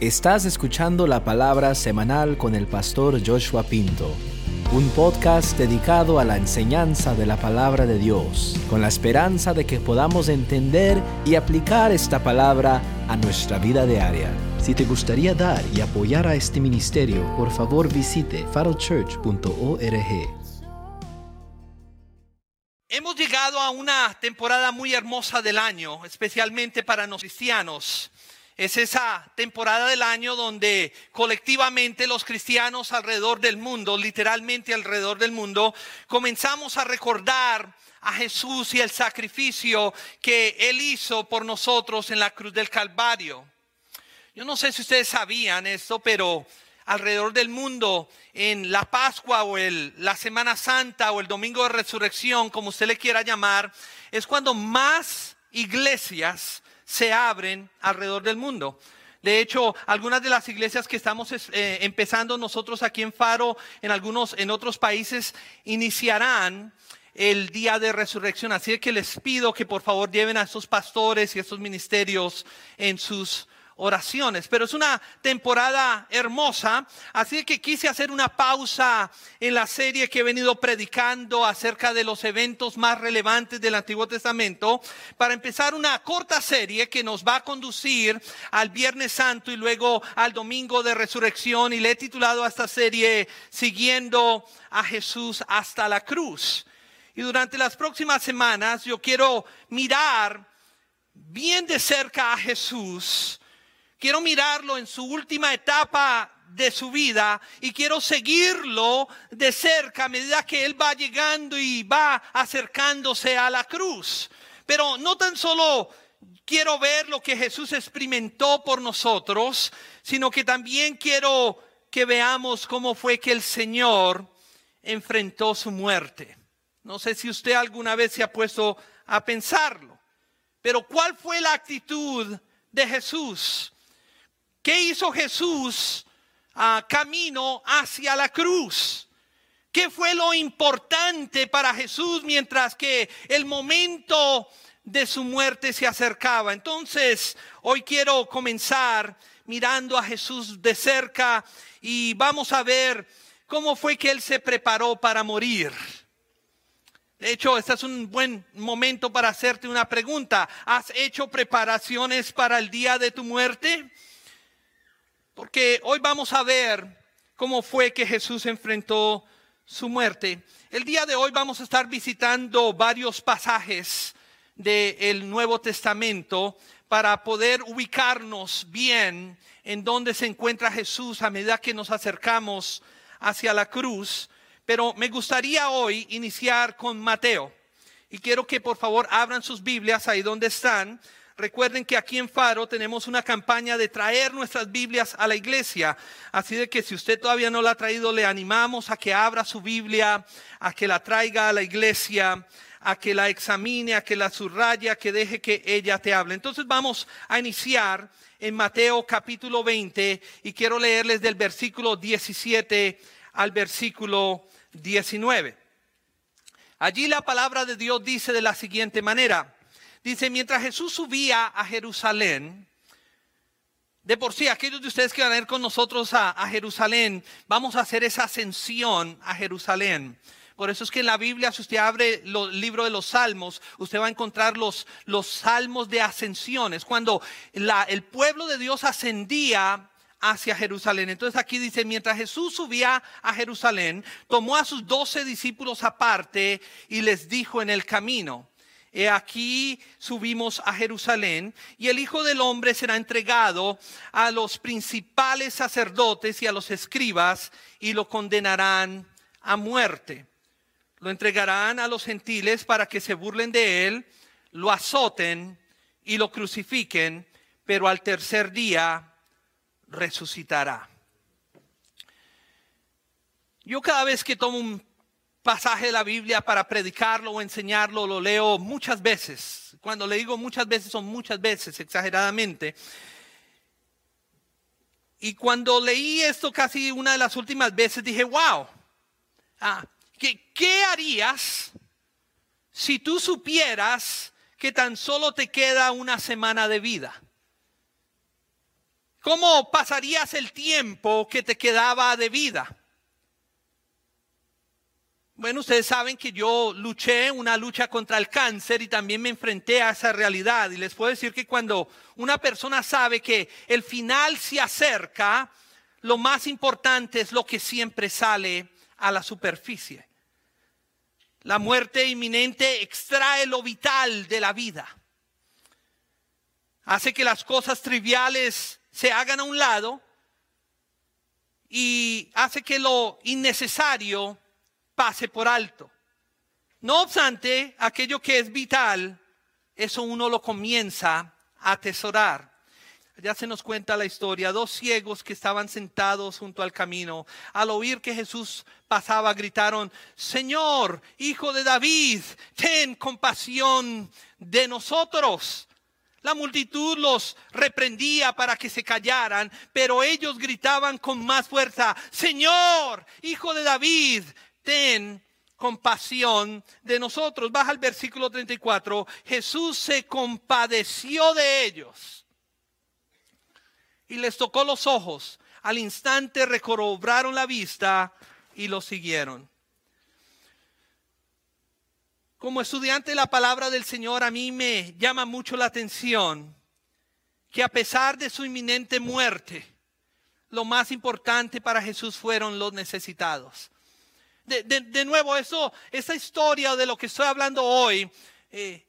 Estás escuchando la palabra semanal con el pastor Joshua Pinto, un podcast dedicado a la enseñanza de la palabra de Dios, con la esperanza de que podamos entender y aplicar esta palabra a nuestra vida diaria. Si te gustaría dar y apoyar a este ministerio, por favor visite farochurch.org. Hemos llegado a una temporada muy hermosa del año, especialmente para los cristianos. Es esa temporada del año donde colectivamente los cristianos alrededor del mundo, literalmente alrededor del mundo, comenzamos a recordar a Jesús y el sacrificio que Él hizo por nosotros en la cruz del Calvario. Yo no sé si ustedes sabían esto, pero alrededor del mundo en la Pascua o el, la Semana Santa o el Domingo de Resurrección, como usted le quiera llamar, es cuando más iglesias se abren alrededor del mundo. De hecho, algunas de las iglesias que estamos eh, empezando nosotros aquí en Faro, en algunos, en otros países, iniciarán el día de resurrección. Así que les pido que por favor lleven a estos pastores y estos ministerios en sus oraciones. Pero es una temporada hermosa, así que quise hacer una pausa en la serie que he venido predicando acerca de los eventos más relevantes del Antiguo Testamento para empezar una corta serie que nos va a conducir al Viernes Santo y luego al Domingo de Resurrección y le he titulado a esta serie Siguiendo a Jesús hasta la cruz. Y durante las próximas semanas yo quiero mirar bien de cerca a Jesús quiero mirarlo en su última etapa de su vida y quiero seguirlo de cerca a medida que él va llegando y va acercándose a la cruz. Pero no tan solo quiero ver lo que Jesús experimentó por nosotros, sino que también quiero que veamos cómo fue que el Señor enfrentó su muerte. No sé si usted alguna vez se ha puesto a pensarlo, pero ¿cuál fue la actitud de Jesús? ¿Qué hizo Jesús a camino hacia la cruz? ¿Qué fue lo importante para Jesús mientras que el momento de su muerte se acercaba? Entonces, hoy quiero comenzar mirando a Jesús de cerca y vamos a ver cómo fue que Él se preparó para morir. De hecho, este es un buen momento para hacerte una pregunta. ¿Has hecho preparaciones para el día de tu muerte? Porque hoy vamos a ver cómo fue que Jesús enfrentó su muerte. El día de hoy vamos a estar visitando varios pasajes del Nuevo Testamento para poder ubicarnos bien en dónde se encuentra Jesús a medida que nos acercamos hacia la cruz. Pero me gustaría hoy iniciar con Mateo. Y quiero que por favor abran sus Biblias ahí donde están Recuerden que aquí en Faro tenemos una campaña de traer nuestras Biblias a la iglesia. Así de que si usted todavía no la ha traído, le animamos a que abra su Biblia, a que la traiga a la iglesia, a que la examine, a que la subraya, a que deje que ella te hable. Entonces vamos a iniciar en Mateo capítulo 20 y quiero leerles del versículo 17 al versículo 19. Allí la palabra de Dios dice de la siguiente manera. Dice, mientras Jesús subía a Jerusalén, de por sí, aquellos de ustedes que van a ir con nosotros a, Jerusalén, vamos a hacer esa ascensión a Jerusalén. Por eso es que en la Biblia, si usted abre el libro de los Salmos, usted va a encontrar los, los salmos de ascensiones, cuando el pueblo de Dios ascendía hacia Jerusalén. Entonces aquí dice, mientras Jesús subía a Jerusalén, tomó a sus doce discípulos aparte y les dijo en el camino, He aquí subimos a Jerusalén y el Hijo del Hombre será entregado a los principales sacerdotes y a los escribas y lo condenarán a muerte. Lo entregarán a los gentiles para que se burlen de él, lo azoten y lo crucifiquen, pero al tercer día resucitará. Yo cada vez que tomo un pasaje de la Biblia para predicarlo o enseñarlo, lo leo muchas veces. Cuando le digo muchas veces, son muchas veces, exageradamente. Y cuando leí esto casi una de las últimas veces, dije, wow, ah, ¿qué, ¿qué harías si tú supieras que tan solo te queda una semana de vida? ¿Cómo pasarías el tiempo que te quedaba de vida? Bueno, ustedes saben que yo luché una lucha contra el cáncer y también me enfrenté a esa realidad. Y les puedo decir que cuando una persona sabe que el final se acerca, lo más importante es lo que siempre sale a la superficie. La muerte inminente extrae lo vital de la vida. Hace que las cosas triviales se hagan a un lado y hace que lo innecesario pase por alto. No obstante, aquello que es vital, eso uno lo comienza a atesorar. Ya se nos cuenta la historia, dos ciegos que estaban sentados junto al camino, al oír que Jesús pasaba, gritaron, Señor, hijo de David, ten compasión de nosotros. La multitud los reprendía para que se callaran, pero ellos gritaban con más fuerza, Señor, hijo de David, ten compasión de nosotros. Baja al versículo 34. Jesús se compadeció de ellos y les tocó los ojos. Al instante recobraron la vista y lo siguieron. Como estudiante de la palabra del Señor, a mí me llama mucho la atención que a pesar de su inminente muerte, lo más importante para Jesús fueron los necesitados de, nuevo, eso, esa historia de lo que estoy hablando hoy, eh,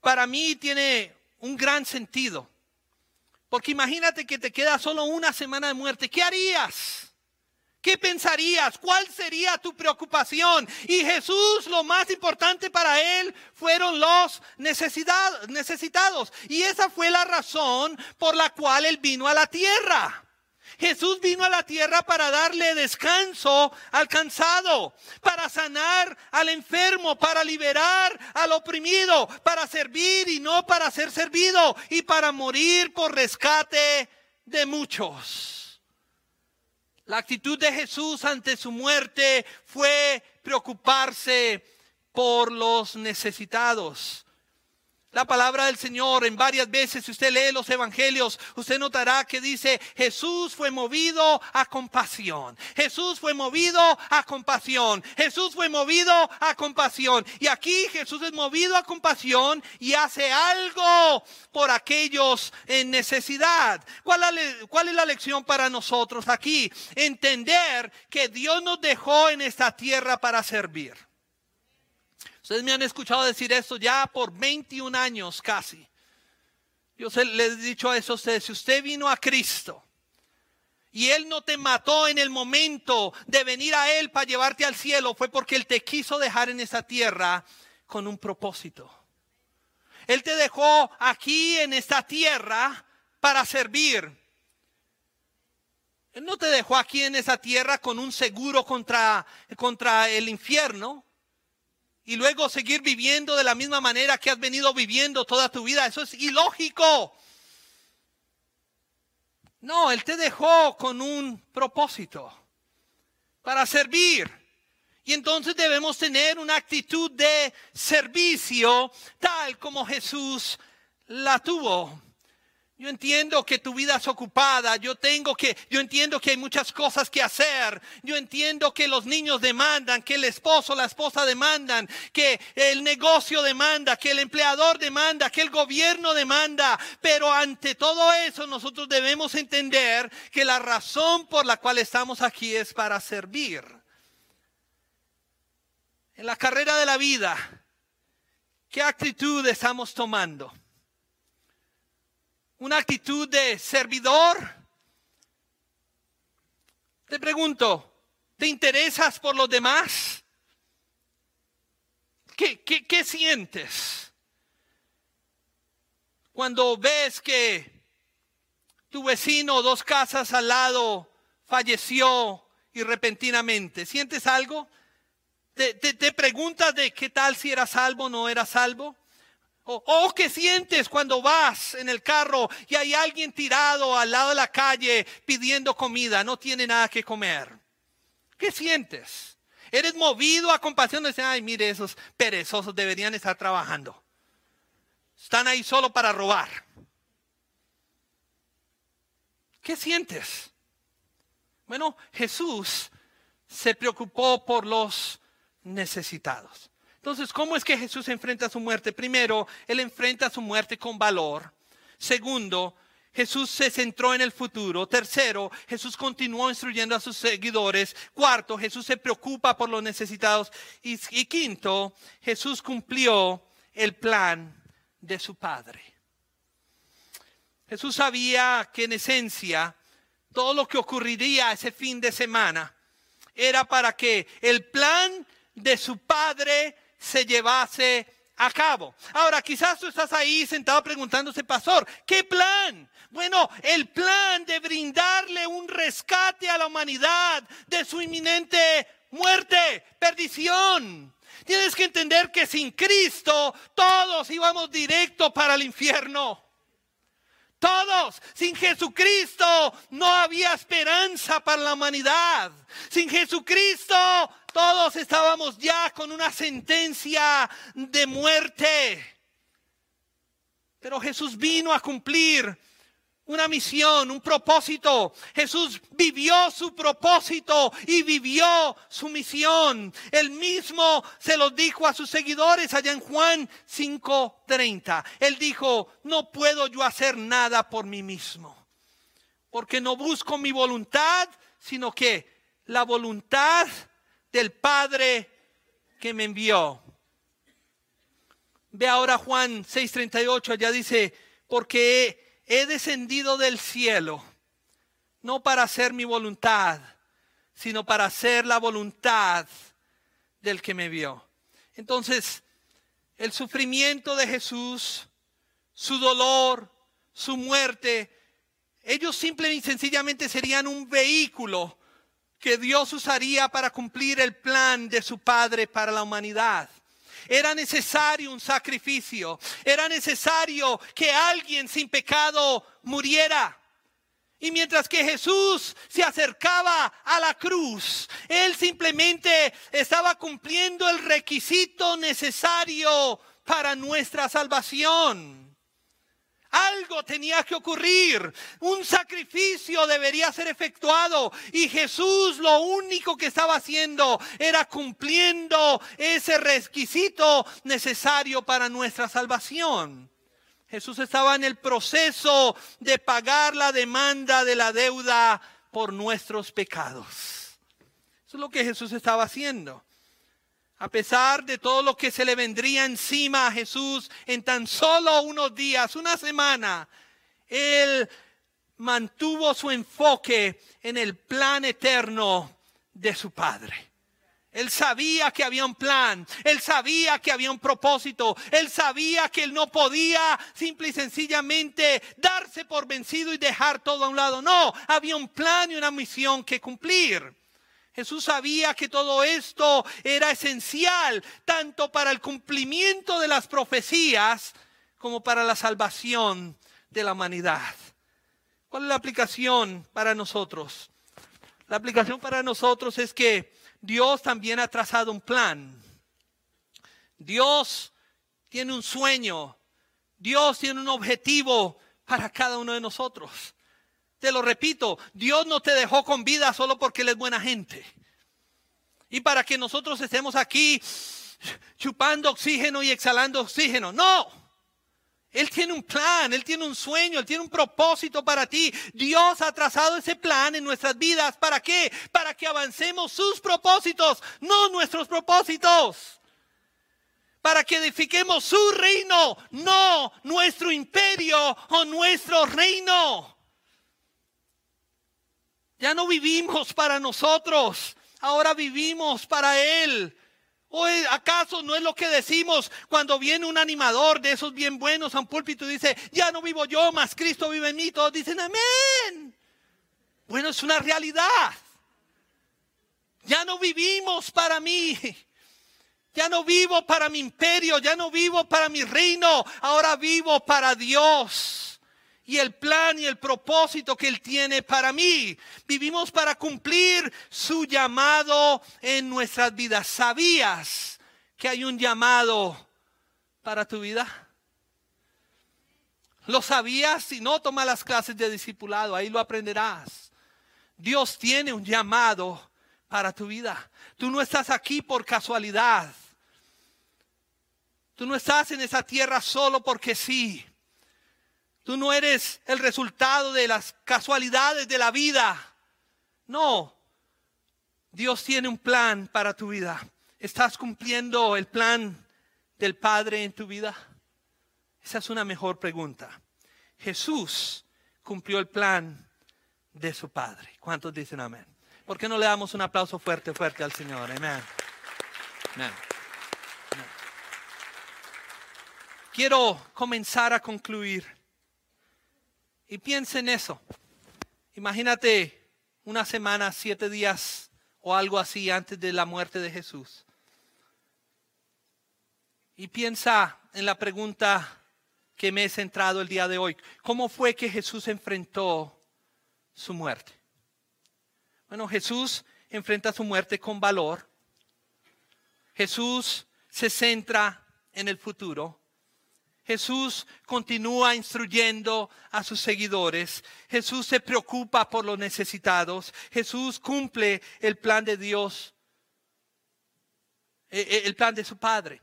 para mí tiene un gran sentido. Porque imagínate que te queda solo una semana de muerte. ¿Qué harías? ¿Qué pensarías? ¿Cuál sería tu preocupación? Y Jesús, lo más importante para él fueron los necesitados. Y esa fue la razón por la cual él vino a la tierra. Jesús vino a la tierra para darle descanso al cansado, para sanar al enfermo, para liberar al oprimido, para servir y no para ser servido y para morir por rescate de muchos. La actitud de Jesús ante su muerte fue preocuparse por los necesitados. La palabra del Señor en varias veces, si usted lee los evangelios, usted notará que dice, Jesús fue movido a compasión. Jesús fue movido a compasión. Jesús fue movido a compasión. Y aquí Jesús es movido a compasión y hace algo por aquellos en necesidad. ¿Cuál, cuál es la lección para nosotros aquí? Entender que Dios nos dejó en esta tierra para servir. Ustedes me han escuchado decir esto ya por 21 años casi. Yo les he dicho a eso a ustedes, si usted vino a Cristo y Él no te mató en el momento de venir a Él para llevarte al cielo, fue porque Él te quiso dejar en esa tierra con un propósito. Él te dejó aquí en esta tierra para servir. Él no te dejó aquí en esa tierra con un seguro contra, contra el infierno y luego seguir viviendo de la misma manera que has venido viviendo toda tu vida. Eso es ilógico. No, Él te dejó con un propósito para servir. Y entonces debemos tener una actitud de servicio tal como Jesús la tuvo. Yo entiendo que tu vida es ocupada, yo tengo que, yo entiendo que hay muchas cosas que hacer, yo entiendo que los niños demandan, que el esposo, la esposa demandan, que el negocio demanda, que el empleador demanda, que el gobierno demanda, pero ante todo eso nosotros debemos entender que la razón por la cual estamos aquí es para servir. En la carrera de la vida, ¿qué actitud estamos tomando? Una actitud de servidor? Te pregunto, ¿te interesas por los demás? ¿Qué, sientes cuando ves que tu vecino dos casas al lado falleció y repentinamente? ¿Sientes algo? ¿Te, te, te preguntas de qué tal si era salvo o no era salvo? O, qué sientes cuando vas en el carro y hay alguien tirado al lado de la calle pidiendo comida, no tiene nada que comer. ¿Qué sientes? Eres movido a compasión decir, ay, mire, esos perezosos deberían estar trabajando. Están ahí solo para robar. ¿Qué sientes? Bueno, Jesús se preocupó por los necesitados. Entonces, ¿cómo es que Jesús enfrenta su muerte? Primero, Él enfrenta su muerte con valor. Segundo, Jesús se centró en el futuro. Tercero, Jesús continuó instruyendo a sus seguidores. Cuarto, Jesús se preocupa por los necesitados. Y, quinto, Jesús cumplió el plan de su Padre. Jesús sabía que en esencia todo lo que ocurriría ese fin de semana era para que el plan de su Padre se llevase a cabo. Ahora, quizás tú estás ahí sentado preguntándose, pastor, ¿qué plan? Bueno, el plan de brindarle un rescate a la humanidad de su inminente muerte, perdición. Tienes que entender que sin Cristo todos íbamos directo para el infierno. Todos, sin Jesucristo no había esperanza para la humanidad. Sin Jesucristo todos estábamos ya con una sentencia de muerte. Pero Jesús vino a cumplir una misión, un propósito. Jesús vivió su propósito y vivió su misión. Él mismo se lo dijo a sus seguidores allá en Juan 5:30. Él dijo, no puedo yo hacer nada por mí mismo, porque no busco mi voluntad, sino que la voluntad del Padre que me envió. Ve ahora Juan 6:38, allá dice, porque he, descendido del cielo, no para hacer mi voluntad, sino para hacer la voluntad del que me vio. Entonces, el sufrimiento de Jesús, su dolor, su muerte, ellos simple y sencillamente serían un vehículo que Dios usaría para cumplir el plan de su Padre para la humanidad. Era necesario un sacrificio, era necesario que alguien sin pecado muriera. Y mientras que Jesús se acercaba a la cruz, Él simplemente estaba cumpliendo el requisito necesario para nuestra salvación. Algo tenía que ocurrir. Un sacrificio debería ser efectuado. Y Jesús lo único que estaba haciendo era cumpliendo ese requisito necesario para nuestra salvación. Jesús estaba en el proceso de pagar la demanda de la deuda por nuestros pecados. Eso es lo que Jesús estaba haciendo. A pesar de todo lo que se le vendría encima a Jesús en tan solo unos días, una semana, Él mantuvo su enfoque en el plan eterno de su Padre. Él sabía que había un plan, él sabía que había un propósito, él sabía que él no podía simple y sencillamente darse por vencido y dejar todo a un lado. No, había un plan y una misión que cumplir. Jesús sabía que todo esto era esencial tanto para el cumplimiento de las profecías como para la salvación de la humanidad. ¿Cuál es la aplicación para nosotros? La aplicación para nosotros es que Dios también ha trazado un plan. Dios tiene un sueño. Dios tiene un objetivo para cada uno de nosotros. Te lo repito, Dios no te dejó con vida solo porque Él es buena gente. Y para que nosotros estemos aquí chupando oxígeno y exhalando oxígeno. No. Él tiene un plan, Él tiene un sueño, Él tiene un propósito para ti. Dios ha trazado ese plan en nuestras vidas. ¿Para qué? Para que avancemos sus propósitos, no nuestros propósitos. Para que edifiquemos su reino, no nuestro imperio o nuestro reino. Ya no vivimos para nosotros, ahora vivimos para Él. ¿O acaso no es lo que decimos cuando viene un animador de esos bien buenos a un púlpito y dice, ya no vivo yo, más Cristo vive en mí? Todos dicen, amén. Bueno, es una realidad. Ya no vivimos para mí. Ya no vivo para mi imperio, ya no vivo para mi reino, ahora vivo para Dios y el plan y el propósito que Él tiene para mí. Vivimos para cumplir su llamado en nuestras vidas. ¿Sabías que hay un llamado para tu vida? Lo sabías, si no toma las clases de discipulado, ahí lo aprenderás. Dios tiene un llamado para tu vida. Tú no estás aquí por casualidad. Tú no estás en esa tierra solo porque sí. Tú no eres el resultado de las casualidades de la vida. No. Dios tiene un plan para tu vida. ¿Estás cumpliendo el plan del Padre en tu vida? Esa es una mejor pregunta. Jesús cumplió el plan de su Padre. ¿Cuántos dicen amén? ¿Por qué no le damos un aplauso fuerte, fuerte al Señor? Amén. amén. Quiero comenzar a concluir. Y piensa en eso. Imagínate una semana, siete días o algo así antes de la muerte de Jesús. Y piensa en la pregunta que me he centrado el día de hoy. ¿Cómo fue que Jesús enfrentó su muerte? Bueno, Jesús enfrenta su muerte con valor. Jesús se centra en el futuro. Jesús continúa instruyendo a sus seguidores. Jesús se preocupa por los necesitados. Jesús cumple el plan de Dios, eh, eh, el plan de su Padre.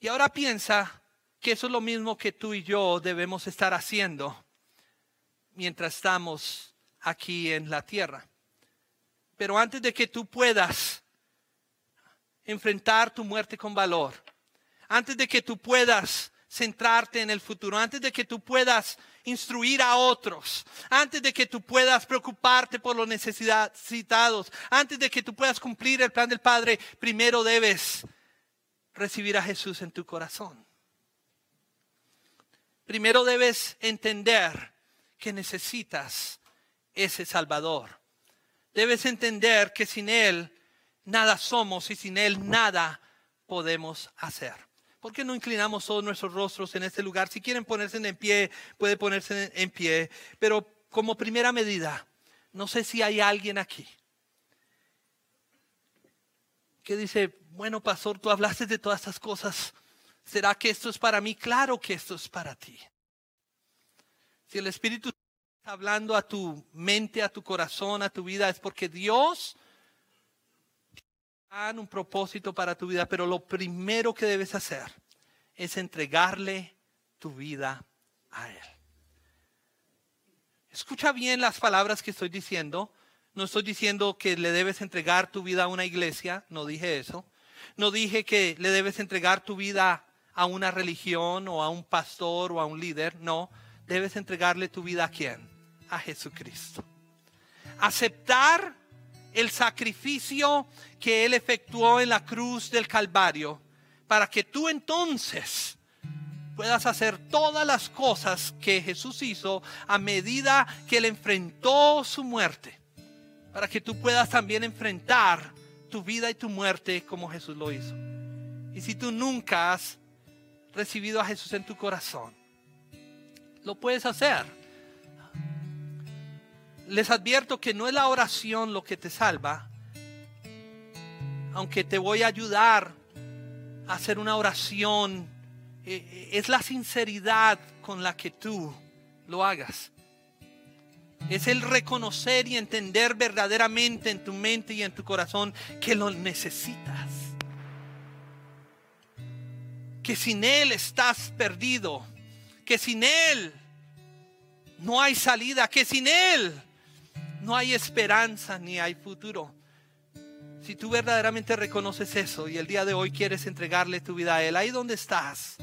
Y ahora piensa que eso es lo mismo que tú y yo debemos estar haciendo mientras estamos aquí en la tierra. Pero antes de que tú puedas enfrentar tu muerte con valor, antes de que tú puedas centrarte en el futuro, antes de que tú puedas instruir a otros, antes de que tú puedas preocuparte por los necesitados, antes de que tú puedas cumplir el plan del Padre, primero debes recibir a Jesús en tu corazón. Primero debes entender que necesitas ese Salvador. Debes entender que sin Él nada somos y sin Él nada podemos hacer. ¿Por qué no inclinamos todos nuestros rostros en este lugar? Si quieren ponerse en pie, puede ponerse en pie. Pero como primera medida, no sé si hay alguien aquí que dice, bueno, pastor, tú hablaste de todas estas cosas. ¿Será que esto es para mí? Claro que esto es para ti. Si el Espíritu está hablando a tu mente, a tu corazón, a tu vida, es porque Dios un propósito para tu vida, pero lo primero que debes hacer es entregarle tu vida a Él. Escucha bien las palabras que estoy diciendo. No estoy diciendo que le debes entregar tu vida a una iglesia, no dije eso. No dije que le debes entregar tu vida a una religión o a un pastor o a un líder, no. Debes entregarle tu vida a quién? A Jesucristo. Aceptar el sacrificio que Él efectuó en la cruz del Calvario, para que tú entonces puedas hacer todas las cosas que Jesús hizo a medida que Él enfrentó su muerte, para que tú puedas también enfrentar tu vida y tu muerte como Jesús lo hizo. Y si tú nunca has recibido a Jesús en tu corazón, lo puedes hacer les advierto que no es la oración lo que te salva, aunque te voy a ayudar a hacer una oración, eh, eh, es la sinceridad con la que tú lo hagas. Es el reconocer y entender verdaderamente en tu mente y en tu corazón que lo necesitas. Que sin Él estás perdido. Que sin Él no hay salida. Que sin Él no hay esperanza ni hay futuro. Si tú verdaderamente reconoces eso y el día de hoy quieres entregarle tu vida a Él, ahí donde estás,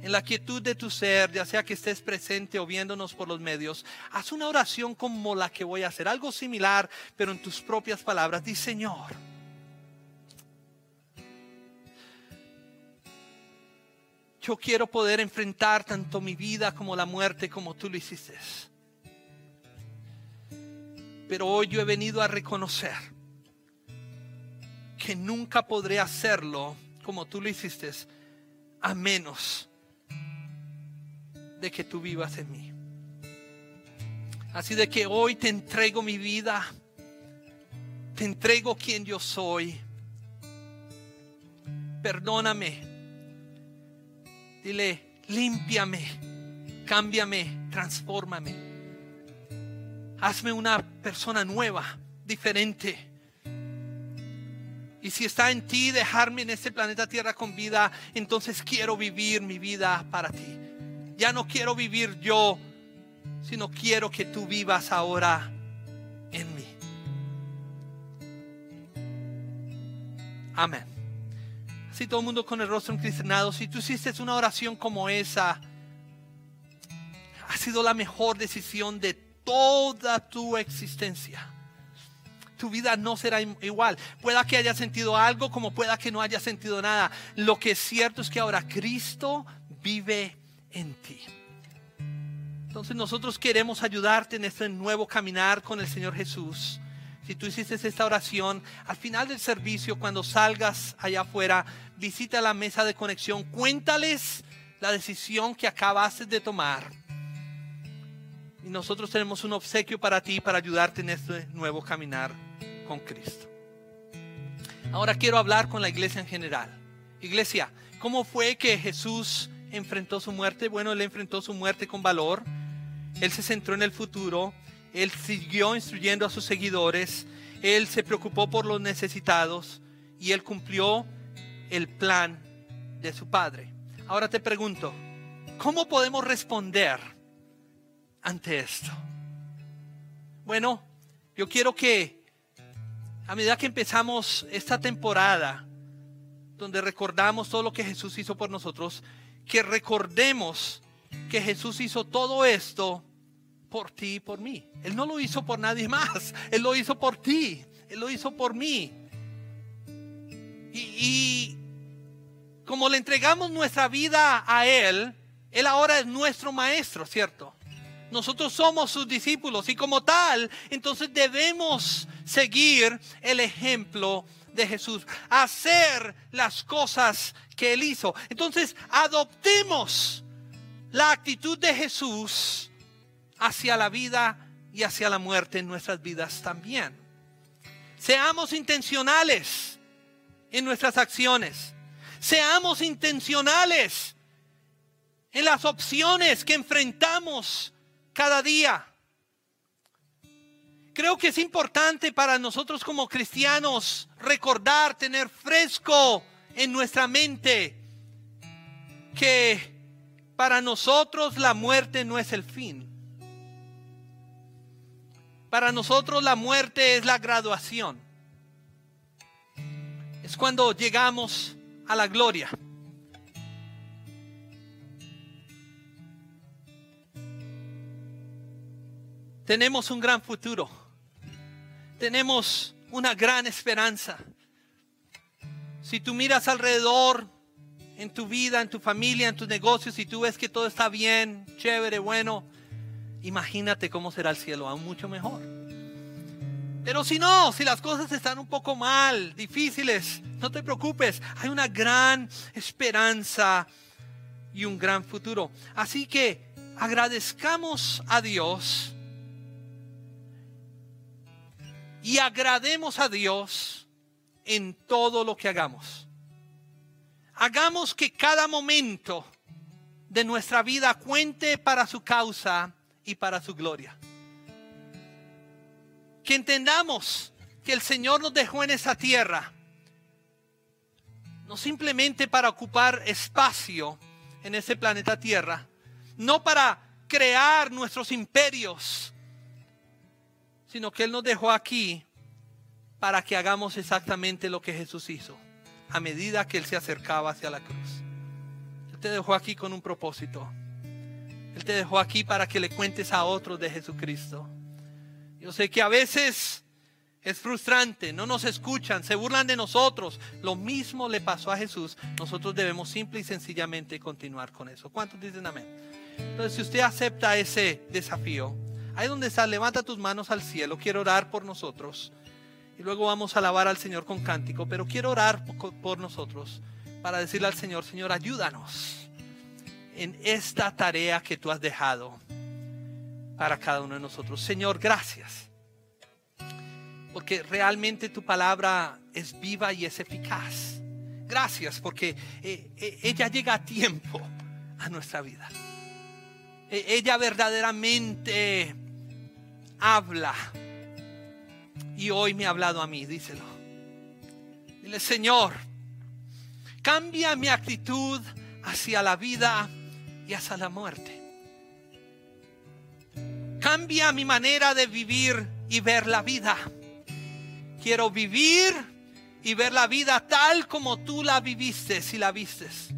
en la quietud de tu ser, ya sea que estés presente o viéndonos por los medios, haz una oración como la que voy a hacer, algo similar, pero en tus propias palabras. Di, Señor, yo quiero poder enfrentar tanto mi vida como la muerte como tú lo hiciste. Pero hoy yo he venido a reconocer que nunca podré hacerlo como tú lo hiciste, a menos de que tú vivas en mí. Así de que hoy te entrego mi vida, te entrego quien yo soy. Perdóname. Dile, límpiame, cámbiame, transfórmame. Hazme una persona nueva, diferente. Y si está en ti dejarme en este planeta Tierra con vida, entonces quiero vivir mi vida para ti. Ya no quiero vivir yo, sino quiero que tú vivas ahora en mí. Amén. Así todo el mundo con el rostro encristianado, si tú hiciste una oración como esa, ha sido la mejor decisión de toda tu existencia tu vida no será igual. Pueda que haya sentido algo como pueda que no haya sentido nada. Lo que es cierto es que ahora Cristo vive en ti. Entonces nosotros queremos ayudarte en este nuevo caminar con el Señor Jesús. Si tú hiciste esta oración, al final del servicio, cuando salgas allá afuera, visita la mesa de conexión, cuéntales la decisión que acabaste de tomar. Y nosotros tenemos un obsequio para ti para ayudarte en este nuevo caminar con Cristo. Ahora quiero hablar con la iglesia en general. Iglesia, ¿cómo fue que Jesús enfrentó su muerte? Bueno, él enfrentó su muerte con valor. Él se centró en el futuro. Él siguió instruyendo a sus seguidores. Él se preocupó por los necesitados y él cumplió el plan de su Padre. Ahora te pregunto, ¿cómo podemos responder ante esto? Bueno, yo quiero que a medida que empezamos esta temporada, donde recordamos todo lo que Jesús hizo por nosotros, que recordemos que Jesús hizo todo esto por ti y por mí. Él no lo hizo por nadie más, Él lo hizo por ti, Él lo hizo por mí. Y, y como le entregamos nuestra vida a Él, Él ahora es nuestro maestro, ¿cierto? Nosotros somos sus discípulos y como tal, entonces debemos seguir el ejemplo de Jesús, hacer las cosas que él hizo. Entonces, adoptemos la actitud de Jesús hacia la vida y hacia la muerte en nuestras vidas también. Seamos intencionales en nuestras acciones. Seamos intencionales en las opciones que enfrentamos cada día. Creo que es importante para nosotros como cristianos recordar, tener fresco en nuestra mente que para nosotros la muerte no es el fin. Para nosotros la muerte es la graduación. Es cuando llegamos a la gloria. Tenemos un gran futuro. Tenemos una gran esperanza. Si tú miras alrededor en tu vida, en tu familia, en tus negocios, y tú ves que todo está bien, chévere, bueno, imagínate cómo será el cielo, aún mucho mejor. Pero si no, si las cosas están un poco mal, difíciles, no te preocupes, hay una gran esperanza y un gran futuro. Así que agradezcamos a Dios y agrademos a Dios en todo lo que hagamos. Hagamos que cada momento de nuestra vida cuente para su causa y para su gloria. Que entendamos que el Señor nos dejó en esa tierra, no simplemente para ocupar espacio en ese planeta Tierra, no para crear nuestros imperios, sino que Él nos dejó aquí para que hagamos exactamente lo que Jesús hizo a medida que Él se acercaba hacia la cruz. Él te dejó aquí con un propósito. Él te dejó aquí para que le cuentes a otros de Jesucristo. Yo sé que a veces es frustrante, no nos escuchan, se burlan de nosotros. Lo mismo le pasó a Jesús. Nosotros debemos simple y sencillamente continuar con eso. ¿Cuántos dicen amén? Entonces, si usted acepta ese desafío, Ahí donde está, levanta tus manos al cielo. Quiero orar por nosotros. Y luego vamos a alabar al Señor con cántico. Pero quiero orar por nosotros para decirle al Señor, Señor, ayúdanos en esta tarea que tú has dejado para cada uno de nosotros. Señor, gracias. Porque realmente tu palabra es viva y es eficaz. Gracias porque eh, eh, ella llega a tiempo a nuestra vida. E, ella verdaderamente habla. Y hoy me ha hablado a mí, díselo. Dile, Señor, cambia mi actitud hacia la vida y hacia la muerte. Cambia mi manera de vivir y ver la vida. Quiero vivir y ver la vida tal como tú la viviste, si la vistes.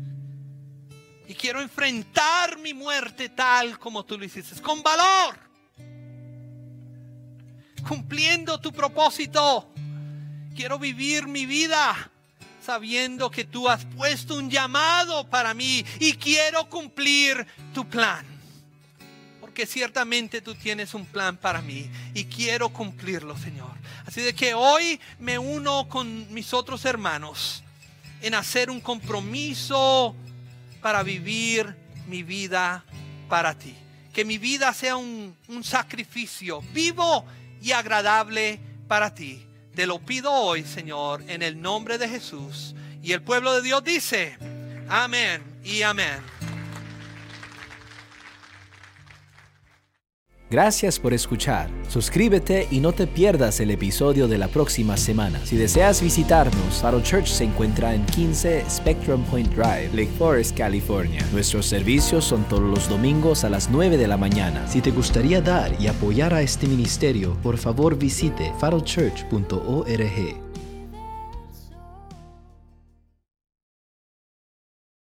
Y quiero enfrentar mi muerte tal como tú lo hiciste, con valor. Cumpliendo tu propósito. Quiero vivir mi vida sabiendo que tú has puesto un llamado para mí y quiero cumplir tu plan. Porque ciertamente tú tienes un plan para mí y quiero cumplirlo, Señor. Así de que hoy me uno con mis otros hermanos en hacer un compromiso para vivir mi vida para ti. Que mi vida sea un, sacrificio vivo y agradable para ti. Te lo pido hoy, Señor, en el nombre de Jesús. Y el pueblo de Dios dice, amén y amén. Gracias por escuchar. Suscríbete y no te pierdas el episodio de la próxima semana. Si deseas visitarnos, Faro Church se encuentra en 15 Spectrum Point Drive, Lake Forest, California. Nuestros servicios son todos los domingos a las 9 de la mañana. Si te gustaría dar y apoyar a este ministerio, por favor visite farochurch.org.